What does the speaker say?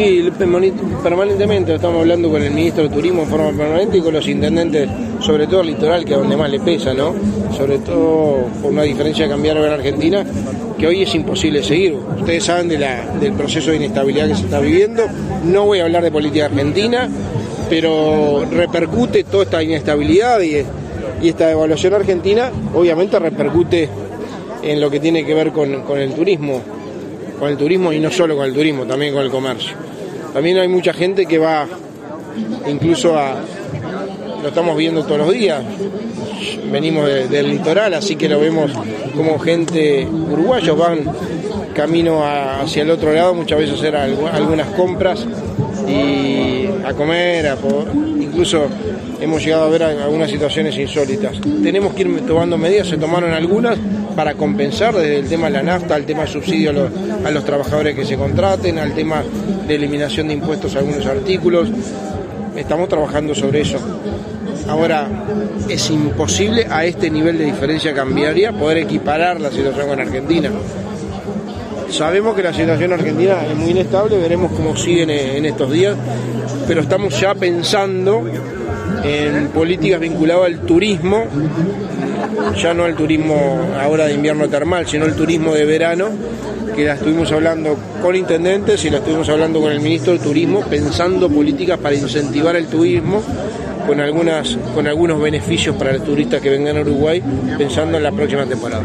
Sí, permanentemente estamos hablando con el ministro de Turismo en forma permanente y con los intendentes, sobre todo el litoral, que es donde más le pesa, ¿no? Sobre todo por una diferencia de cambiar en Argentina, que hoy es imposible seguir. Ustedes saben de la, del proceso de inestabilidad que se está viviendo. No voy a hablar de política argentina, pero repercute toda esta inestabilidad y, esta devaluación argentina, obviamente repercute en lo que tiene que ver con, con el turismo con el turismo y no solo con el turismo, también con el comercio. También hay mucha gente que va incluso a, lo estamos viendo todos los días, venimos del litoral, así que lo vemos como gente uruguayos van camino hacia el otro lado, muchas veces hacer algunas compras y a comer, a, incluso hemos llegado a ver algunas situaciones insólitas. Tenemos que ir tomando medidas, se tomaron algunas para compensar desde el tema de la nafta, al tema de subsidio a los, trabajadores que se contraten, al tema de eliminación de impuestos a algunos artículos. Estamos trabajando sobre eso. Ahora, es imposible a este nivel de diferencia cambiaria poder equiparar la situación con Argentina. Sabemos que la situación argentina es muy inestable, veremos cómo siguen en estos días, pero estamos ya pensando en políticas vinculadas al turismo, ya no al turismo ahora de invierno termal, sino el turismo de verano, que la estuvimos hablando con intendentes y la estuvimos hablando con el ministro de Turismo, pensando políticas para incentivar el turismo con algunas con algunos beneficios para los turistas que vengan a Uruguay pensando en la próxima temporada.